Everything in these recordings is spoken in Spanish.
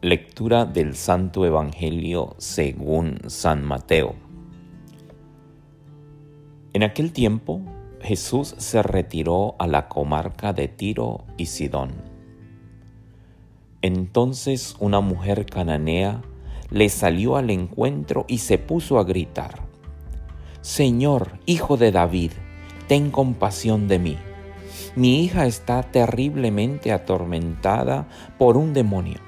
Lectura del Santo Evangelio según San Mateo. En aquel tiempo Jesús se retiró a la comarca de Tiro y Sidón. Entonces una mujer cananea le salió al encuentro y se puso a gritar, Señor, hijo de David, ten compasión de mí. Mi hija está terriblemente atormentada por un demonio.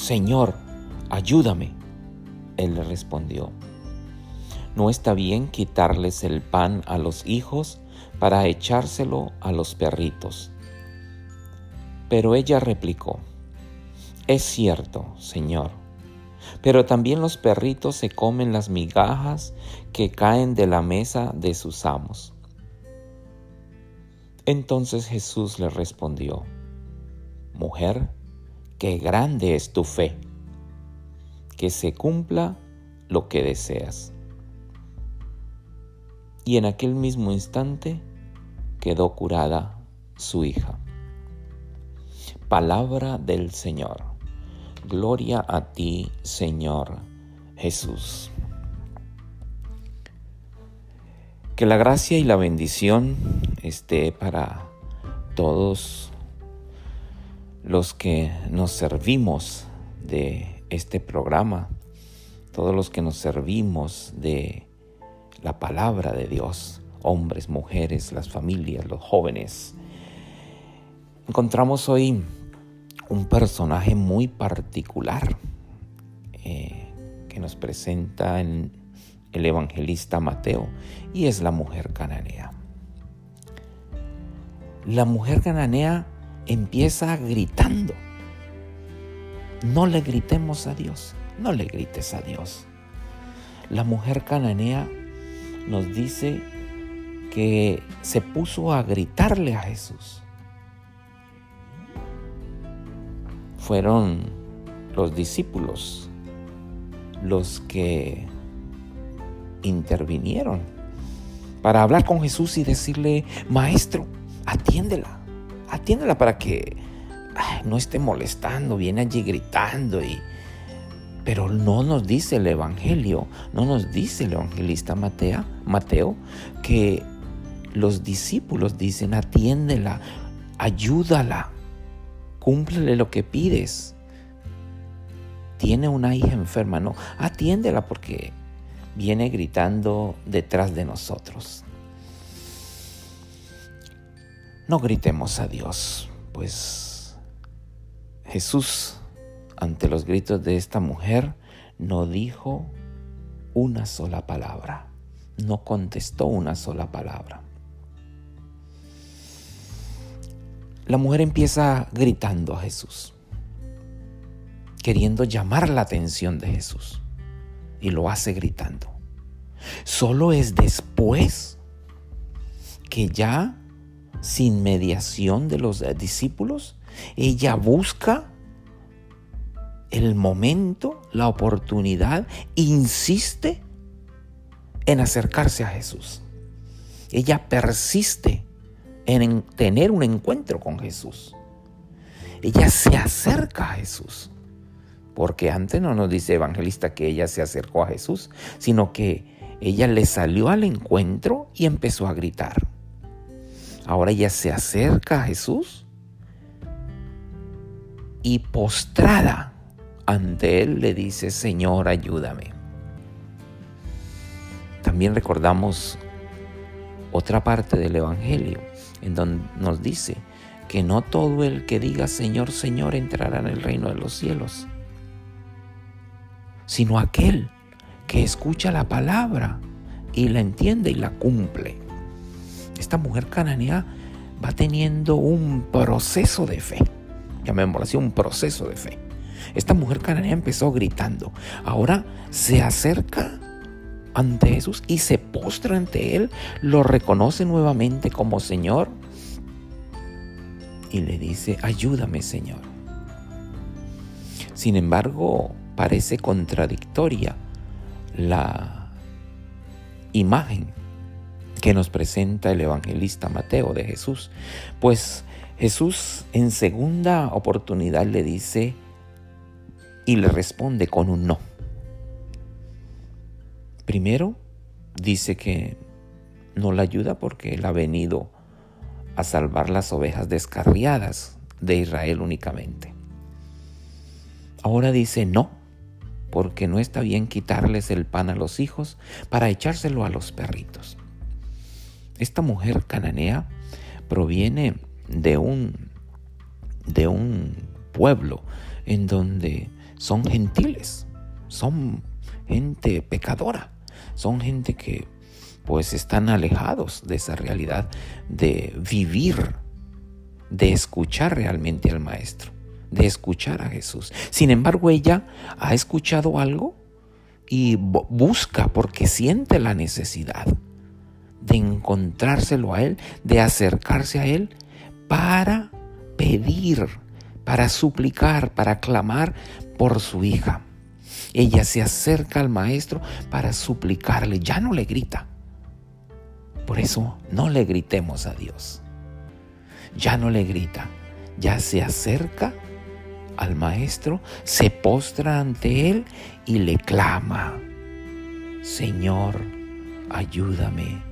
Señor, ayúdame. Él le respondió, no está bien quitarles el pan a los hijos para echárselo a los perritos. Pero ella replicó, es cierto, Señor, pero también los perritos se comen las migajas que caen de la mesa de sus amos. Entonces Jesús le respondió, Mujer, qué grande es tu fe, que se cumpla lo que deseas. Y en aquel mismo instante quedó curada su hija. Palabra del Señor. Gloria a ti, Señor Jesús. Que la gracia y la bendición esté para todos los que nos servimos de este programa, todos los que nos servimos de la palabra de Dios, hombres, mujeres, las familias, los jóvenes. Encontramos hoy un personaje muy particular eh, que nos presenta en el evangelista Mateo y es la mujer cananea. La mujer cananea empieza gritando. No le gritemos a Dios, no le grites a Dios. La mujer cananea nos dice que se puso a gritarle a Jesús. Fueron los discípulos los que intervinieron para hablar con Jesús y decirle, maestro, atiéndela atiéndela para que no esté molestando, viene allí gritando y... Pero no nos dice el Evangelio, no nos dice el evangelista Mateo, Mateo que los discípulos dicen, atiéndela, ayúdala, cúmplele lo que pides. Tiene una hija enferma, no, atiéndela porque viene gritando detrás de nosotros. No gritemos a Dios, pues Jesús, ante los gritos de esta mujer, no dijo una sola palabra, no contestó una sola palabra. La mujer empieza gritando a Jesús, queriendo llamar la atención de Jesús, y lo hace gritando. Solo es después que ya sin mediación de los eh, discípulos. Ella busca el momento, la oportunidad, insiste en acercarse a Jesús. Ella persiste en tener un encuentro con Jesús. Ella se acerca a Jesús. Porque antes no nos dice evangelista que ella se acercó a Jesús, sino que ella le salió al encuentro y empezó a gritar. Ahora ella se acerca a Jesús y postrada ante Él le dice, Señor, ayúdame. También recordamos otra parte del Evangelio en donde nos dice que no todo el que diga Señor, Señor entrará en el reino de los cielos, sino aquel que escucha la palabra y la entiende y la cumple esta mujer cananea va teniendo un proceso de fe, llamémoslo así, un proceso de fe. Esta mujer cananea empezó gritando. Ahora se acerca ante Jesús y se postra ante Él, lo reconoce nuevamente como Señor y le dice, ayúdame Señor. Sin embargo, parece contradictoria la imagen que nos presenta el evangelista Mateo de Jesús, pues Jesús en segunda oportunidad le dice y le responde con un no. Primero, dice que no la ayuda porque él ha venido a salvar las ovejas descarriadas de Israel únicamente. Ahora dice no, porque no está bien quitarles el pan a los hijos para echárselo a los perritos. Esta mujer cananea proviene de un, de un pueblo en donde son gentiles, son gente pecadora. Son gente que pues están alejados de esa realidad de vivir, de escuchar realmente al Maestro, de escuchar a Jesús. Sin embargo, ella ha escuchado algo y busca porque siente la necesidad de encontrárselo a Él, de acercarse a Él para pedir, para suplicar, para clamar por su hija. Ella se acerca al maestro para suplicarle, ya no le grita. Por eso no le gritemos a Dios. Ya no le grita, ya se acerca al maestro, se postra ante él y le clama, Señor, ayúdame.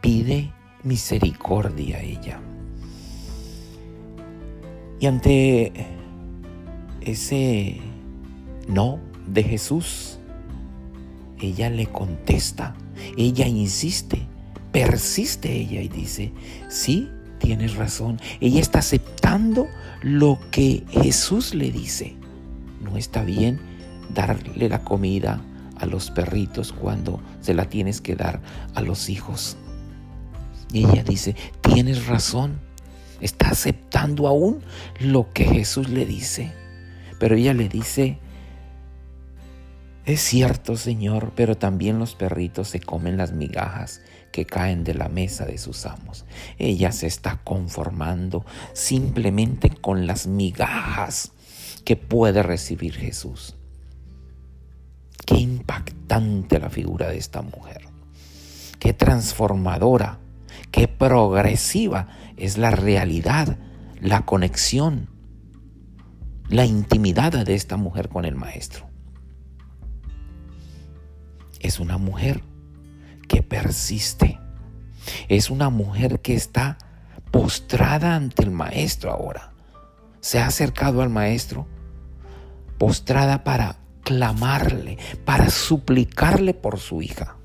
Pide misericordia a ella. Y ante ese no de Jesús. Ella le contesta, ella insiste, persiste ella y dice, sí, tienes razón. Ella está aceptando lo que Jesús le dice. No está bien darle la comida a los perritos cuando se la tienes que dar a los hijos. Y ella dice, tienes razón. Está aceptando aún lo que Jesús le dice. Pero ella le dice, es cierto, Señor, pero también los perritos se comen las migajas que caen de la mesa de sus amos. Ella se está conformando simplemente con las migajas que puede recibir Jesús. Qué impactante la figura de esta mujer. Qué transformadora, qué progresiva es la realidad, la conexión, la intimidad de esta mujer con el Maestro es una mujer que persiste. Es una mujer que está postrada ante el maestro ahora. Se ha acercado al maestro postrada para clamarle, para suplicarle por su hija.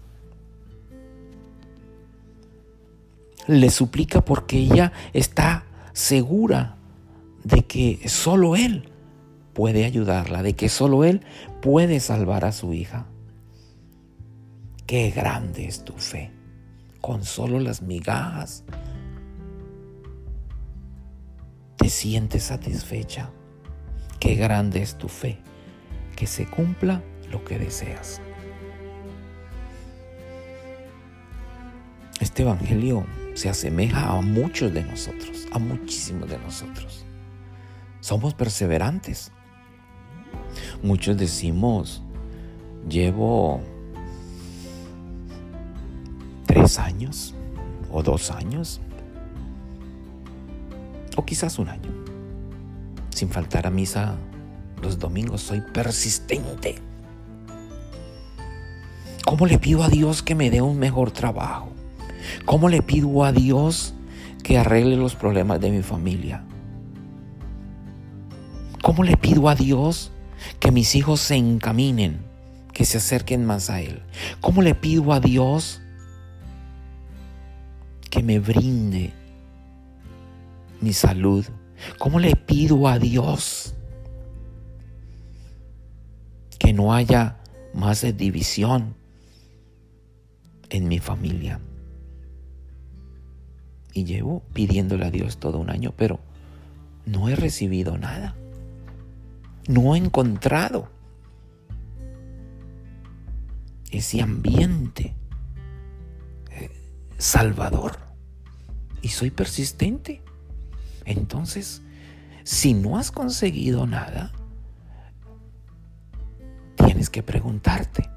Le suplica porque ella está segura de que solo Él puede ayudarla, de que solo Él puede salvar a su hija. Qué grande es tu fe. Con solo las migajas te sientes satisfecha. Qué grande es tu fe. Que se cumpla lo que deseas. Este Evangelio se asemeja a muchos de nosotros, a muchísimos de nosotros. Somos perseverantes. Muchos decimos, llevo tres años o dos años o quizás un año. Sin faltar a misa los domingos soy persistente. ¿Cómo le pido a Dios que me dé un mejor trabajo? ¿Cómo le pido a Dios que arregle los problemas de mi familia? ¿Cómo le pido a Dios que mis hijos se encaminen, que se acerquen más a Él? ¿Cómo le pido a Dios que me brinde mi salud? ¿Cómo le pido a Dios que no haya más división en mi familia? Y llevo pidiéndole a Dios todo un año, pero no he recibido nada. No he encontrado ese ambiente eh, salvador. Y soy persistente. Entonces, si no has conseguido nada, tienes que preguntarte.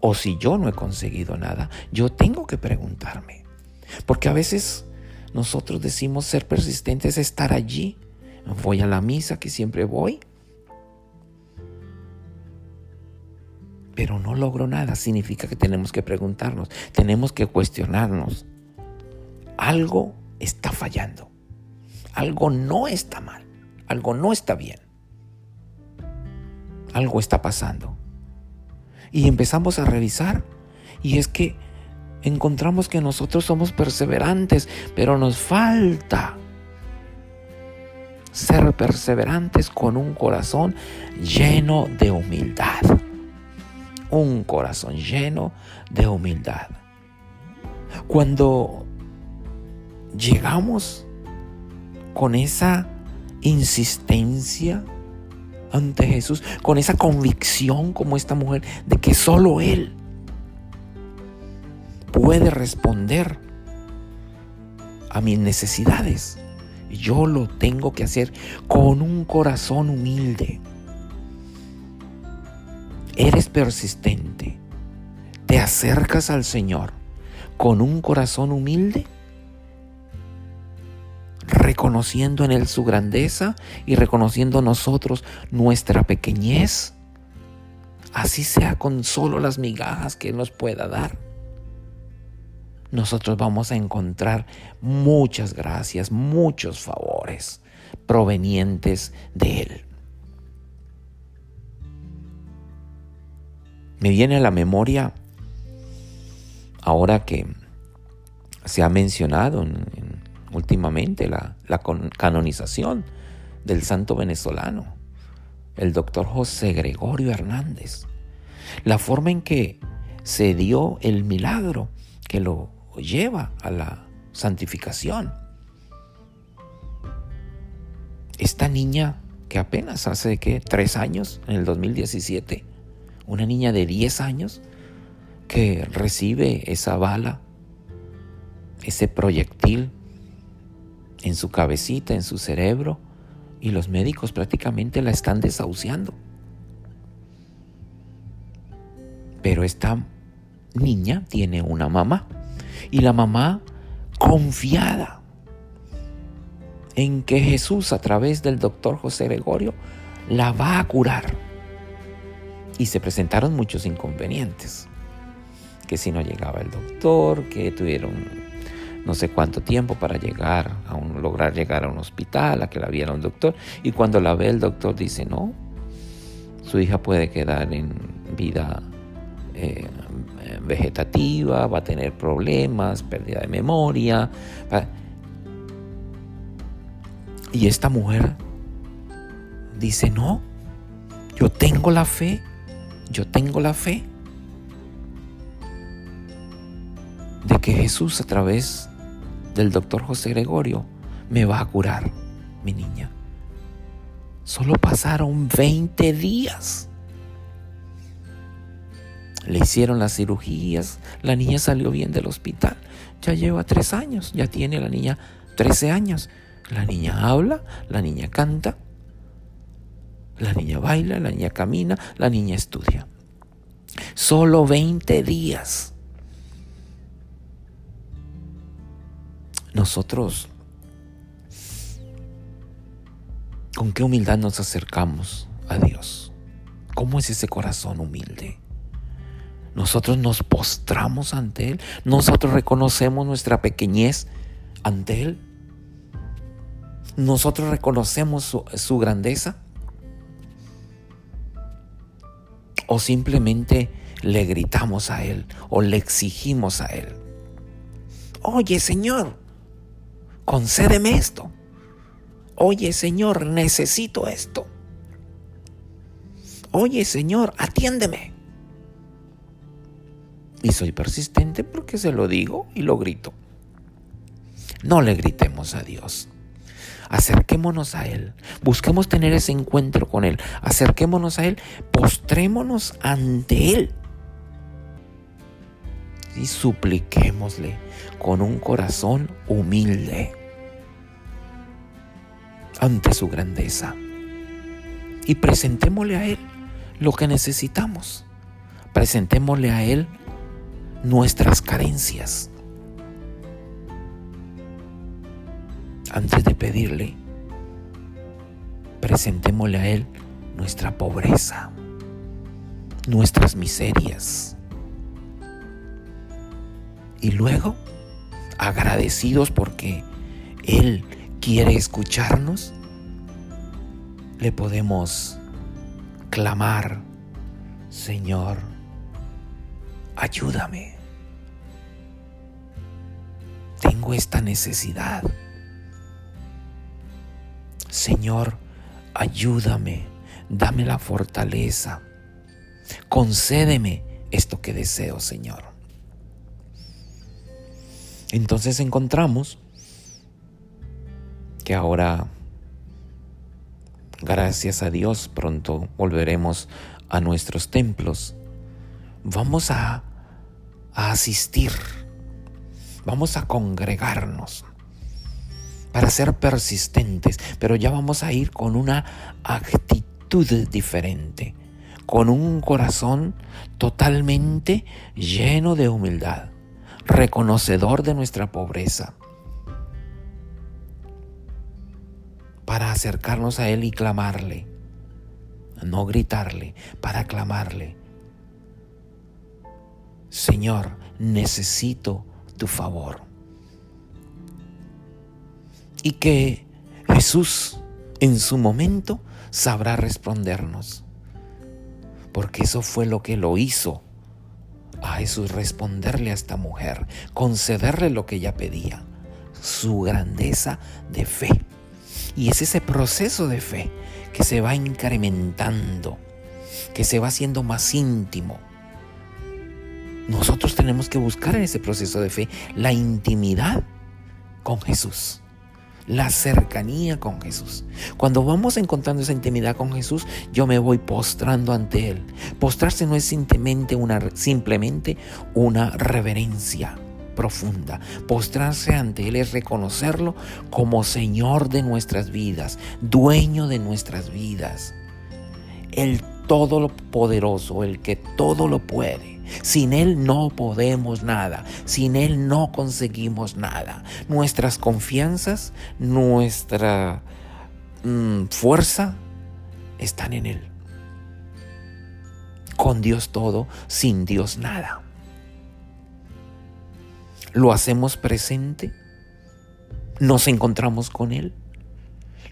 O si yo no he conseguido nada, yo tengo que preguntarme. Porque a veces nosotros decimos ser persistentes, estar allí. Voy a la misa que siempre voy. Pero no logro nada. Significa que tenemos que preguntarnos, tenemos que cuestionarnos. Algo está fallando. Algo no está mal. Algo no está bien. Algo está pasando. Y empezamos a revisar. Y es que encontramos que nosotros somos perseverantes, pero nos falta ser perseverantes con un corazón lleno de humildad. Un corazón lleno de humildad. Cuando llegamos con esa insistencia ante Jesús, con esa convicción como esta mujer de que solo Él puede responder a mis necesidades. Yo lo tengo que hacer con un corazón humilde. Eres persistente. Te acercas al Señor con un corazón humilde, reconociendo en Él su grandeza y reconociendo nosotros nuestra pequeñez, así sea con solo las migajas que nos pueda dar nosotros vamos a encontrar muchas gracias, muchos favores provenientes de Él. Me viene a la memoria, ahora que se ha mencionado últimamente la, canonización del santo venezolano, el doctor José Gregorio Hernández. La forma en que se dio el milagro que lo lleva a la santificación. Esta niña que apenas hace que tres años, en el 2017, una niña de 10 años que recibe esa bala, ese proyectil en su cabecita, en su cerebro, y los médicos prácticamente la están desahuciando. Pero esta niña tiene una mamá y la mamá confiada en que Jesús a través del doctor José Gregorio la va a curar. Y se presentaron muchos inconvenientes. Que si no llegaba el doctor, que tuvieron no sé cuánto tiempo para llegar a un, lograr llegar a un hospital, a que la viera un doctor. Y cuando la ve el doctor dice, no, su hija puede quedar en vida eh, vegetativa, va a tener problemas, pérdida de memoria. Y esta mujer dice, no, yo tengo la fe, yo tengo la fe de que Jesús a través del doctor José Gregorio me va a curar, mi niña. Solo pasaron 20 días. Le hicieron las cirugías, la niña salió bien del hospital. Ya lleva tres años, ya tiene la niña 13 años. La niña habla, la niña canta, la niña baila, la niña camina, la niña estudia. Solo 20 días. Nosotros, ¿con qué humildad nos acercamos a Dios? ¿Cómo es ese corazón humilde? Nosotros nos postramos ante Él. Nosotros reconocemos nuestra pequeñez ante Él. Nosotros reconocemos su, grandeza. O simplemente le gritamos a Él o le exigimos a Él. Oye Señor, concédeme esto. Oye Señor, necesito esto. Oye Señor, atiéndeme. Y soy persistente porque se lo digo y lo grito. No le gritemos a Dios. acerquémonos a Él, busquemos tener ese encuentro con Él, acerquémonos a Él, postrémonos ante Él y supliquémosle con un corazón humilde ante su grandeza y presentémosle a Él lo que necesitamos. Presentémosle a Él nuestras carencias. Antes de pedirle, presentémosle a Él nuestra pobreza, nuestras miserias. Y luego, agradecidos porque Él quiere escucharnos, le podemos clamar, Señor, ayúdame. Esta necesidad. Señor, ayúdame, dame la fortaleza. Concédeme esto que deseo, Señor. Entonces encontramos que ahora, gracias a Dios, pronto volveremos a nuestros templos. Vamos a, asistir, vamos a congregarnos para ser persistentes, pero ya vamos a ir con una actitud diferente, con un corazón totalmente lleno de humildad, reconocedor de nuestra pobreza, para acercarnos a Él y clamarle, no gritarle, para clamarle. Señor, necesito tu favor. Y que Jesús en su momento sabrá respondernos. Porque eso fue lo que lo hizo a Jesús responderle a esta mujer, concederle lo que ella pedía, su grandeza de fe. Y es ese proceso de fe que se va incrementando, que se va haciendo más íntimo. Nosotros tenemos que buscar en ese proceso de fe la intimidad con Jesús, la cercanía con Jesús. Cuando vamos encontrando esa intimidad con Jesús, yo me voy postrando ante Él. Postrarse no es simplemente una, simplemente una reverencia profunda. Postrarse ante Él es reconocerlo como Señor de nuestras vidas, dueño de nuestras vidas. El todo lo poderoso, el que todo lo puede. Sin Él no podemos nada, sin Él no conseguimos nada. Nuestras confianzas, nuestra mm, fuerza están en Él. Con Dios todo, sin Dios nada lo hacemos presente, nos encontramos con Él,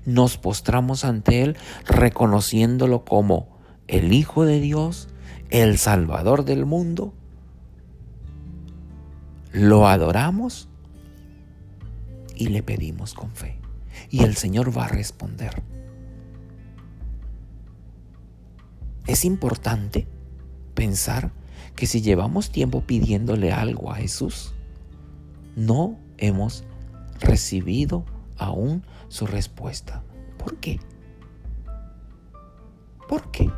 nos postramos ante Él reconociéndolo como el Hijo de Dios, el Salvador del mundo, lo adoramos y le pedimos con fe. Y el Señor va a responder. Es importante pensar que si llevamos tiempo pidiéndole algo a Jesús, no hemos recibido aún su respuesta. ¿Por qué? ¿Por qué?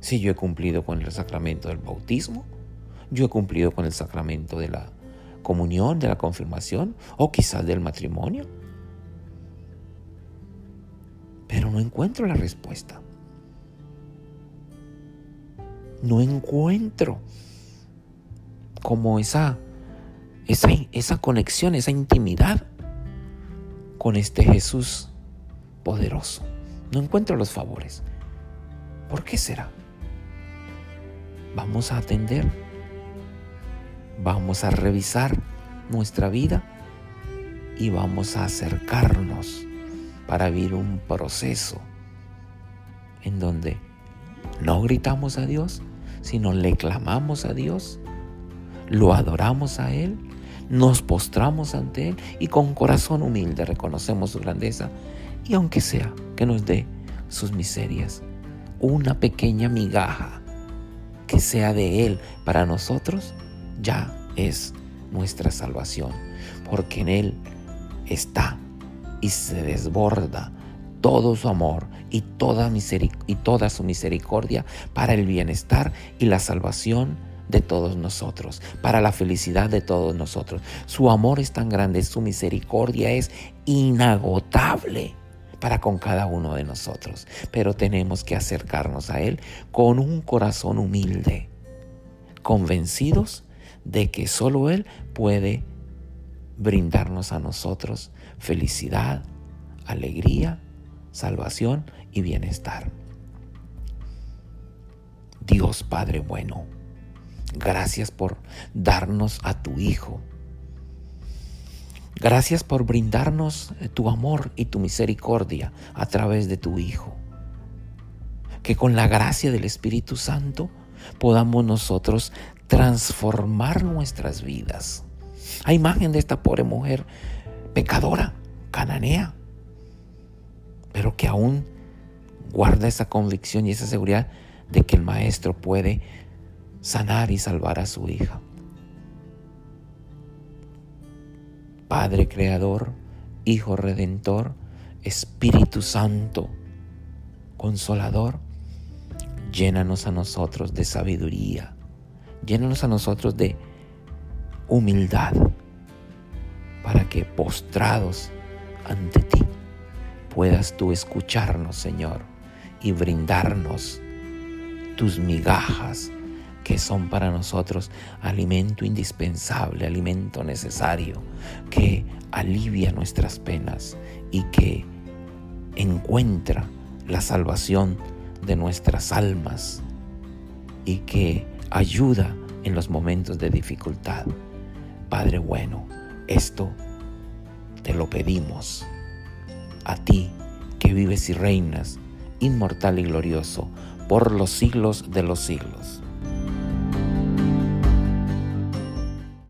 Si yo he cumplido con el sacramento del bautismo, yo he cumplido con el sacramento de la comunión, de la confirmación o quizás del matrimonio. Pero no encuentro la respuesta. No encuentro como esa, esa, esa conexión, esa intimidad con este Jesús poderoso. No encuentro los favores. ¿Por qué será? Vamos a atender, vamos a revisar nuestra vida y vamos a acercarnos para vivir un proceso en donde no gritamos a Dios, sino le clamamos a Dios lo adoramos a Él, nos postramos ante Él y con corazón humilde reconocemos su grandeza y aunque sea que nos dé sus miserias, una pequeña migaja que sea de Él para nosotros, ya es nuestra salvación, porque en Él está y se desborda todo su amor y toda, y toda su misericordia para el bienestar y la salvación de todos nosotros, para la felicidad de todos nosotros. Su amor es tan grande, su misericordia es inagotable para con cada uno de nosotros. Pero tenemos que acercarnos a Él con un corazón humilde, convencidos de que solo Él puede brindarnos a nosotros felicidad, alegría, salvación y bienestar. Dios Padre bueno, gracias por darnos a tu Hijo. Gracias por brindarnos tu amor y tu misericordia a través de tu Hijo. Que con la gracia del Espíritu Santo podamos nosotros transformar nuestras vidas. A imagen de esta pobre mujer pecadora, cananea, pero que aún guarda esa convicción y esa seguridad de que el Maestro puede sanar y salvar a su hija. Padre Creador, Hijo Redentor, Espíritu Santo, Consolador, llénanos a nosotros de sabiduría, llénanos a nosotros de humildad, para que postrados ante ti puedas tú escucharnos, Señor, y brindarnos tus migajas que son para nosotros alimento indispensable, alimento necesario, que alivia nuestras penas y que encuentra la salvación de nuestras almas y que ayuda en los momentos de dificultad. Padre bueno, esto te lo pedimos a ti que vives y reinas, inmortal y glorioso, por los siglos de los siglos.